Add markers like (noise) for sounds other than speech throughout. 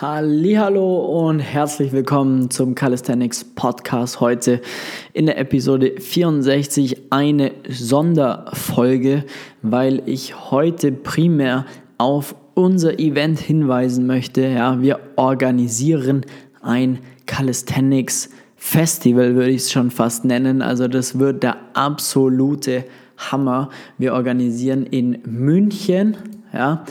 Hallo und herzlich willkommen zum Calisthenics Podcast heute in der Episode 64 eine Sonderfolge, weil ich heute primär auf unser Event hinweisen möchte. Ja, wir organisieren ein Calisthenics Festival, würde ich es schon fast nennen. Also das wird der absolute Hammer. Wir organisieren in München, ja,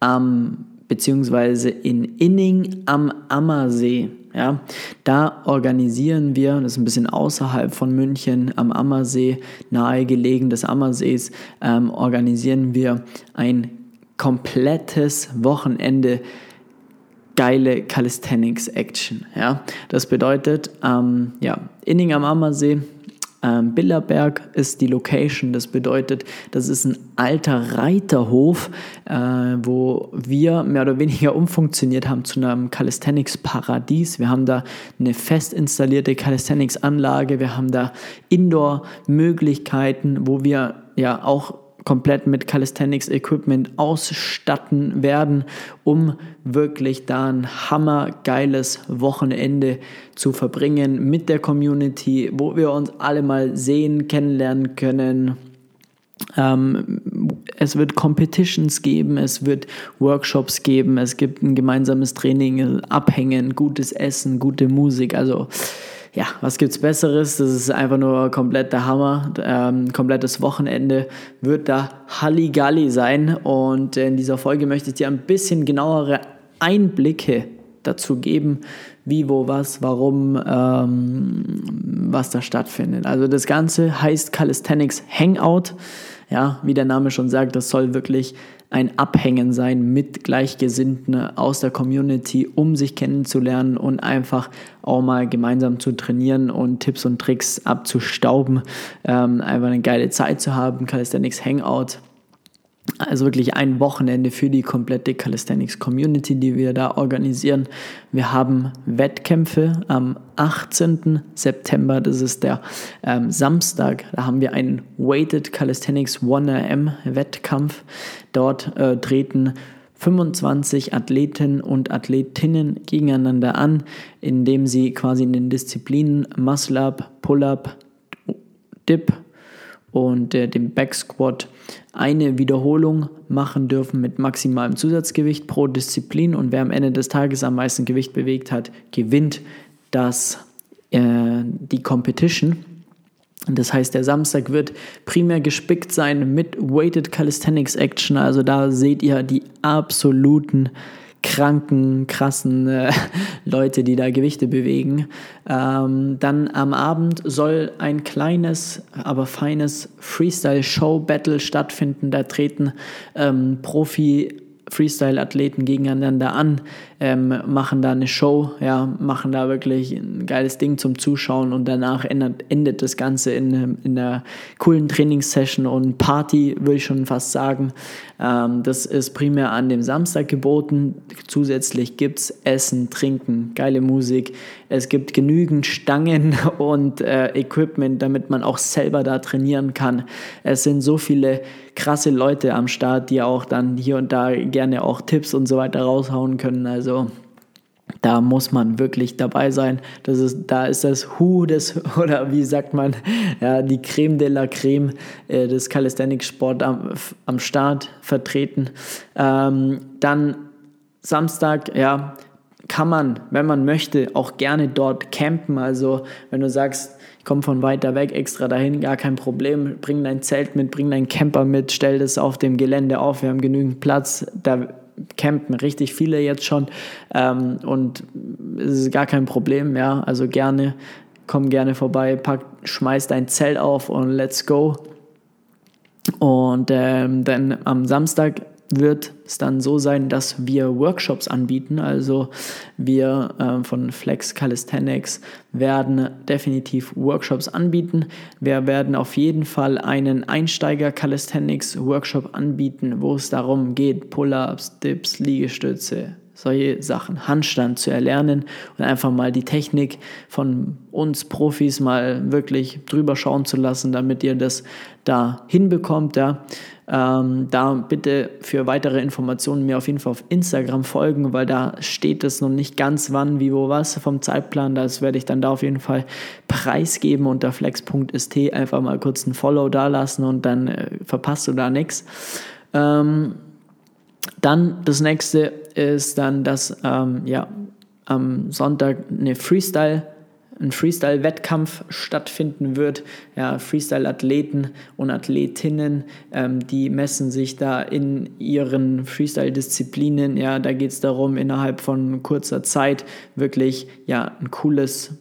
am beziehungsweise in Inning am Ammersee. Ja, da organisieren wir, das ist ein bisschen außerhalb von München, am Ammersee, nahegelegen des Ammersees, ähm, organisieren wir ein komplettes Wochenende geile Calisthenics Action. Ja, das bedeutet, ähm, ja, Inning am Ammersee, ähm, Billerberg ist die Location. Das bedeutet, das ist ein alter Reiterhof, äh, wo wir mehr oder weniger umfunktioniert haben zu einem Calisthenics-Paradies. Wir haben da eine fest installierte Calisthenics-Anlage. Wir haben da Indoor-Möglichkeiten, wo wir ja auch komplett mit Calisthenics Equipment ausstatten werden, um wirklich da ein hammergeiles Wochenende zu verbringen mit der Community, wo wir uns alle mal sehen, kennenlernen können. Ähm, es wird Competitions geben, es wird Workshops geben, es gibt ein gemeinsames Training, Abhängen, gutes Essen, gute Musik. Also ja, was gibt's Besseres? Das ist einfach nur komplett der Hammer. Ähm, komplettes Wochenende wird da Halligalli sein. Und in dieser Folge möchte ich dir ein bisschen genauere Einblicke dazu geben, wie, wo, was, warum, ähm, was da stattfindet. Also das Ganze heißt Calisthenics Hangout. Ja, wie der Name schon sagt, das soll wirklich ein Abhängen sein mit Gleichgesinnten aus der Community, um sich kennenzulernen und einfach auch mal gemeinsam zu trainieren und Tipps und Tricks abzustauben. Ähm, einfach eine geile Zeit zu haben. Calisthenics Hangout also wirklich ein Wochenende für die komplette Calisthenics Community, die wir da organisieren. Wir haben Wettkämpfe am 18. September, das ist der ähm, Samstag. Da haben wir einen Weighted Calisthenics 1am Wettkampf. Dort äh, treten 25 Athleten und Athletinnen gegeneinander an, indem sie quasi in den Disziplinen Muscle Up, Pull Up, Dip und äh, dem Back Squat eine Wiederholung machen dürfen mit maximalem Zusatzgewicht pro Disziplin und wer am Ende des Tages am meisten Gewicht bewegt hat, gewinnt das, äh, die Competition. Das heißt, der Samstag wird primär gespickt sein mit Weighted Calisthenics Action. Also da seht ihr die absoluten kranken, krassen äh, (laughs) Leute, die da Gewichte bewegen. Ähm, dann am Abend soll ein kleines, aber feines Freestyle-Show-Battle stattfinden. Da treten ähm, Profi- Freestyle-Athleten gegeneinander an, ähm, machen da eine Show, ja, machen da wirklich ein geiles Ding zum Zuschauen und danach endet, endet das Ganze in, in einer coolen Trainingssession und Party, würde ich schon fast sagen. Ähm, das ist primär an dem Samstag geboten. Zusätzlich gibt es Essen, Trinken, geile Musik. Es gibt genügend Stangen (laughs) und äh, Equipment, damit man auch selber da trainieren kann. Es sind so viele krasse Leute am Start, die auch dann hier und da gerne auch Tipps und so weiter raushauen können. Also da muss man wirklich dabei sein. Das ist, da ist das Hu des, (laughs) oder wie sagt man, ja, die Creme de la Creme äh, des Calisthenics-Sport am, am Start vertreten. Ähm, dann Samstag, ja, kann man, wenn man möchte, auch gerne dort campen. Also wenn du sagst, ich komme von weiter weg extra dahin, gar kein Problem. Bring dein Zelt mit, bring deinen Camper mit, stell das auf dem Gelände auf. Wir haben genügend Platz. Da campen richtig viele jetzt schon ähm, und es ist gar kein Problem, ja, also gerne, komm gerne vorbei, pack, schmeiß dein Zelt auf und let's go. Und ähm, dann am Samstag wird es dann so sein, dass wir Workshops anbieten. Also wir äh, von Flex Calisthenics werden definitiv Workshops anbieten. Wir werden auf jeden Fall einen Einsteiger Calisthenics Workshop anbieten, wo es darum geht, Pull-ups, Dips, Liegestütze, solche Sachen, Handstand zu erlernen und einfach mal die Technik von uns Profis mal wirklich drüber schauen zu lassen, damit ihr das da hinbekommt. Ja. Ähm, da bitte für weitere Informationen mir auf jeden Fall auf Instagram folgen, weil da steht es noch nicht ganz wann, wie, wo, was vom Zeitplan. Das werde ich dann da auf jeden Fall preisgeben unter flex.st. Einfach mal kurz ein Follow da lassen und dann äh, verpasst du da nichts. Ähm, dann das nächste ist dann, dass ähm, ja, am Sonntag eine Freestyle ein Freestyle-Wettkampf stattfinden wird. Ja, Freestyle-Athleten und Athletinnen, ähm, die messen sich da in ihren Freestyle-Disziplinen. Ja, da geht es darum, innerhalb von kurzer Zeit wirklich ja, ein cooles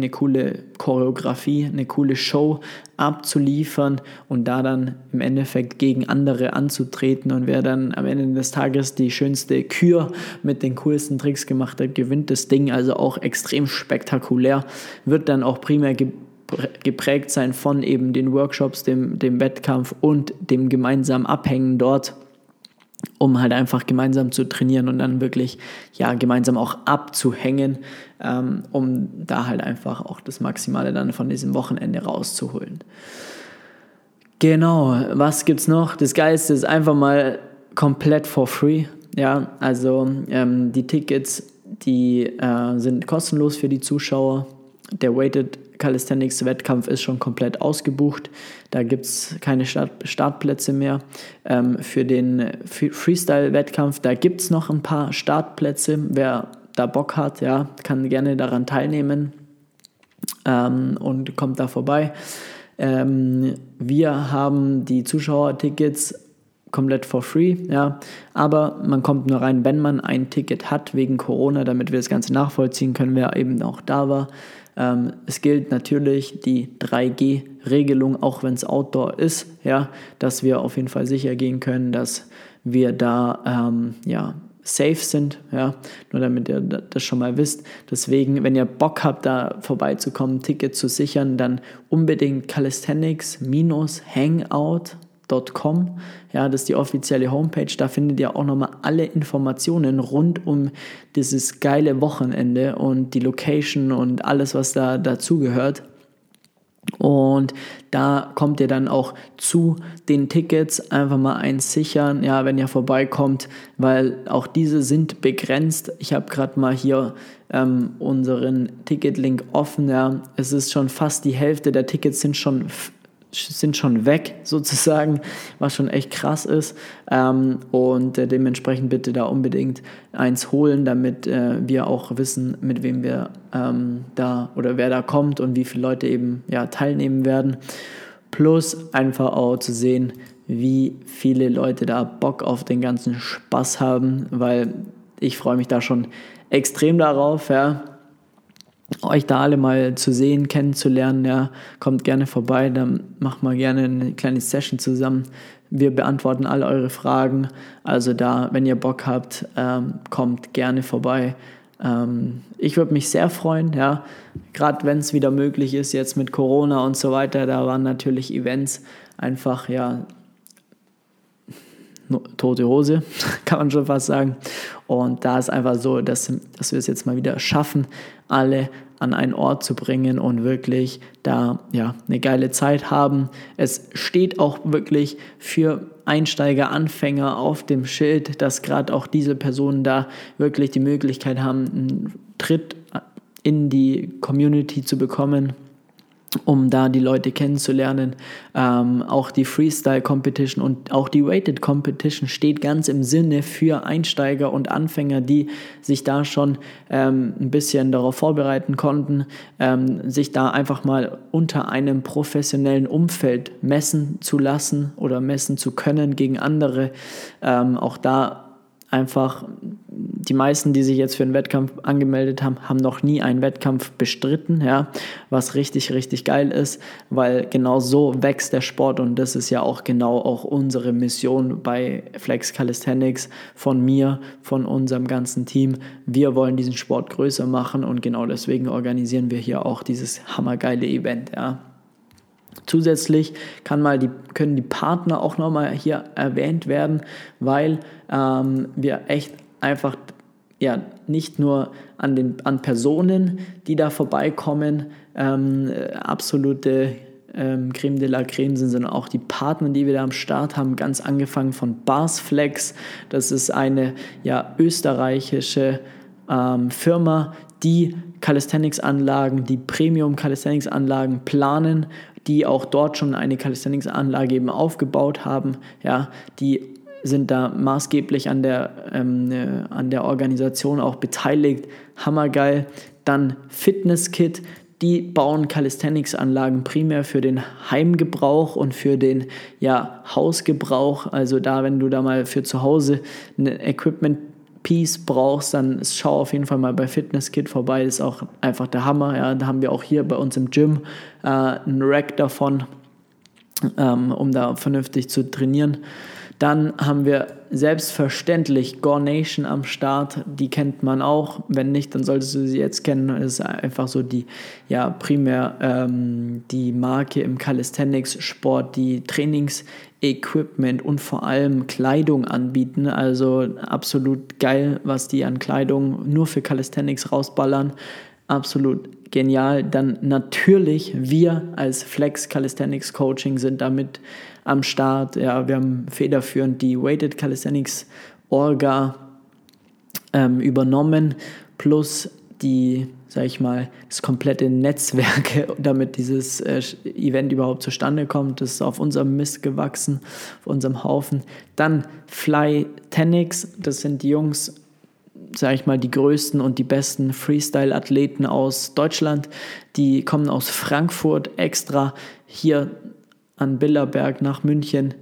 eine coole Choreografie, eine coole Show abzuliefern und da dann im Endeffekt gegen andere anzutreten. Und wer dann am Ende des Tages die schönste Kür mit den coolsten Tricks gemacht hat, gewinnt das Ding. Also auch extrem spektakulär, wird dann auch primär geprägt sein von eben den Workshops, dem, dem Wettkampf und dem gemeinsamen Abhängen dort um halt einfach gemeinsam zu trainieren und dann wirklich ja gemeinsam auch abzuhängen, ähm, um da halt einfach auch das Maximale dann von diesem Wochenende rauszuholen. Genau, was gibt's noch? Das Geilste ist einfach mal komplett for free. Ja, also ähm, die Tickets, die äh, sind kostenlos für die Zuschauer. Der Weighted Calisthenics Wettkampf ist schon komplett ausgebucht. Da gibt es keine Start Startplätze mehr. Ähm, für den Freestyle-Wettkampf, da gibt es noch ein paar Startplätze. Wer da Bock hat, ja, kann gerne daran teilnehmen ähm, und kommt da vorbei. Ähm, wir haben die Zuschauertickets komplett for free, ja, aber man kommt nur rein, wenn man ein Ticket hat wegen Corona, damit wir das Ganze nachvollziehen können, wer eben auch da war. Ähm, es gilt natürlich die 3G-Regelung, auch wenn es Outdoor ist, ja, dass wir auf jeden Fall sicher gehen können, dass wir da ähm, ja, safe sind, ja, nur damit ihr das schon mal wisst. Deswegen, wenn ihr Bock habt, da vorbeizukommen, Ticket zu sichern, dann unbedingt calisthenics-hangout Com. Ja, das ist die offizielle Homepage. Da findet ihr auch nochmal alle Informationen rund um dieses geile Wochenende und die Location und alles, was da dazugehört. Und da kommt ihr dann auch zu den Tickets einfach mal eins sichern, ja, wenn ihr vorbeikommt, weil auch diese sind begrenzt. Ich habe gerade mal hier ähm, unseren Ticketlink offen, ja. Es ist schon fast die Hälfte der Tickets sind schon sind schon weg (laughs) sozusagen, was schon echt krass ist. Ähm, und äh, dementsprechend bitte da unbedingt eins holen, damit äh, wir auch wissen, mit wem wir ähm, da oder wer da kommt und wie viele Leute eben ja, teilnehmen werden. Plus einfach auch zu sehen, wie viele Leute da Bock auf den ganzen Spaß haben, weil ich freue mich da schon extrem darauf, ja euch da alle mal zu sehen, kennenzulernen, ja, kommt gerne vorbei, dann macht mal gerne eine kleine Session zusammen. Wir beantworten alle eure Fragen. Also da, wenn ihr Bock habt, ähm, kommt gerne vorbei. Ähm, ich würde mich sehr freuen, ja, gerade wenn es wieder möglich ist, jetzt mit Corona und so weiter. Da waren natürlich Events einfach, ja, tote Hose, (laughs) kann man schon fast sagen. Und da ist einfach so, dass, dass wir es jetzt mal wieder schaffen, alle an einen Ort zu bringen und wirklich da ja eine geile Zeit haben. Es steht auch wirklich für Einsteiger, Anfänger auf dem Schild, dass gerade auch diese Personen da wirklich die Möglichkeit haben, einen Tritt in die Community zu bekommen um da die Leute kennenzulernen. Ähm, auch die Freestyle Competition und auch die Weighted Competition steht ganz im Sinne für Einsteiger und Anfänger, die sich da schon ähm, ein bisschen darauf vorbereiten konnten, ähm, sich da einfach mal unter einem professionellen Umfeld messen zu lassen oder messen zu können gegen andere. Ähm, auch da einfach die meisten, die sich jetzt für einen Wettkampf angemeldet haben, haben noch nie einen Wettkampf bestritten, ja, was richtig, richtig geil ist, weil genau so wächst der Sport und das ist ja auch genau auch unsere Mission bei Flex Calisthenics von mir, von unserem ganzen Team. Wir wollen diesen Sport größer machen und genau deswegen organisieren wir hier auch dieses hammergeile Event, ja. Zusätzlich kann mal die, können die Partner auch nochmal hier erwähnt werden, weil ähm, wir echt einfach ja, nicht nur an, den, an Personen, die da vorbeikommen, ähm, absolute ähm, Creme de la Creme sind, sondern auch die Partner, die wir da am Start haben, ganz angefangen von Barsflex. Das ist eine ja, österreichische ähm, Firma, die Calisthenics-Anlagen, die Premium-Calisthenics-Anlagen planen, die auch dort schon eine Calisthenics-Anlage eben aufgebaut haben, ja, die sind da maßgeblich an der, ähm, äh, an der Organisation auch beteiligt. Hammergeil. Dann Fitness Kit. Die bauen Calisthenics-Anlagen primär für den Heimgebrauch und für den ja, Hausgebrauch. Also da, wenn du da mal für zu Hause ein Equipment-Piece brauchst, dann schau auf jeden Fall mal bei Fitness Kit vorbei. Das ist auch einfach der Hammer. Ja. Da haben wir auch hier bei uns im Gym äh, einen Rack davon, ähm, um da vernünftig zu trainieren. Dann haben wir selbstverständlich Gore Nation am Start. Die kennt man auch. Wenn nicht, dann solltest du sie jetzt kennen. Das ist einfach so die, ja, primär ähm, die Marke im Calisthenics-Sport, die Trainingsequipment und vor allem Kleidung anbieten. Also absolut geil, was die an Kleidung nur für Calisthenics rausballern. Absolut genial. Dann natürlich wir als Flex Calisthenics Coaching sind damit am Start. Ja, wir haben federführend die Weighted Calisthenics Orga ähm, übernommen, plus die, sag ich mal, das komplette Netzwerk, (laughs) damit dieses äh, Event überhaupt zustande kommt. Das ist auf unserem Mist gewachsen, auf unserem Haufen. Dann Fly Tenix, das sind die Jungs, sage ich mal, die größten und die besten Freestyle-Athleten aus Deutschland. Die kommen aus Frankfurt extra hier an Billerberg nach München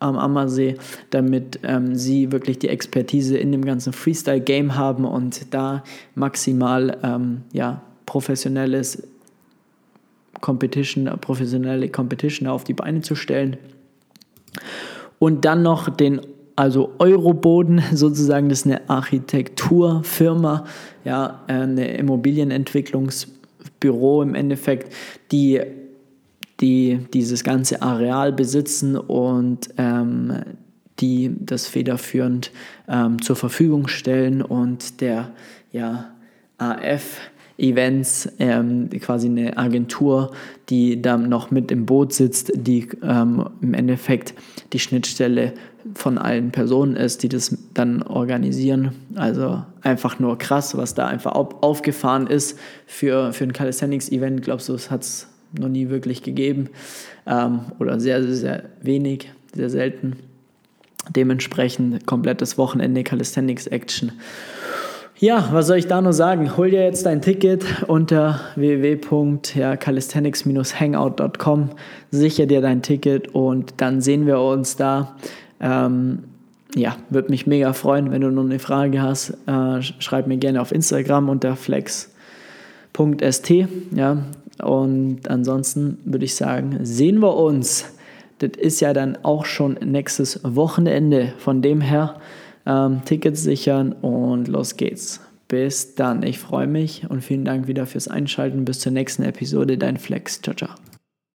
am Ammersee, damit ähm, sie wirklich die Expertise in dem ganzen Freestyle-Game haben und da maximal ähm, ja, professionelles Competition, professionelle Competition auf die Beine zu stellen. Und dann noch den also Euroboden (laughs) sozusagen, das ist eine Architekturfirma, ja, eine Immobilienentwicklungsbüro im Endeffekt, die die dieses ganze Areal besitzen und ähm, die das federführend ähm, zur Verfügung stellen und der ja, AF Events, ähm, quasi eine Agentur, die dann noch mit im Boot sitzt, die ähm, im Endeffekt die Schnittstelle von allen Personen ist, die das dann organisieren. Also einfach nur krass, was da einfach aufgefahren ist für, für ein Calisthenics-Event. Glaubst du, es hat es noch nie wirklich gegeben ähm, oder sehr, sehr, sehr wenig, sehr selten. Dementsprechend komplettes Wochenende Calisthenics Action. Ja, was soll ich da nur sagen? Hol dir jetzt dein Ticket unter www.calisthenics-hangout.com, sicher dir dein Ticket und dann sehen wir uns da. Ähm, ja, würde mich mega freuen, wenn du noch eine Frage hast. Äh, schreib mir gerne auf Instagram unter flex.st. Ja, und ansonsten würde ich sagen, sehen wir uns. Das ist ja dann auch schon nächstes Wochenende. Von dem her ähm, Tickets sichern und los geht's. Bis dann. Ich freue mich und vielen Dank wieder fürs Einschalten. Bis zur nächsten Episode. Dein Flex. Ciao, ciao.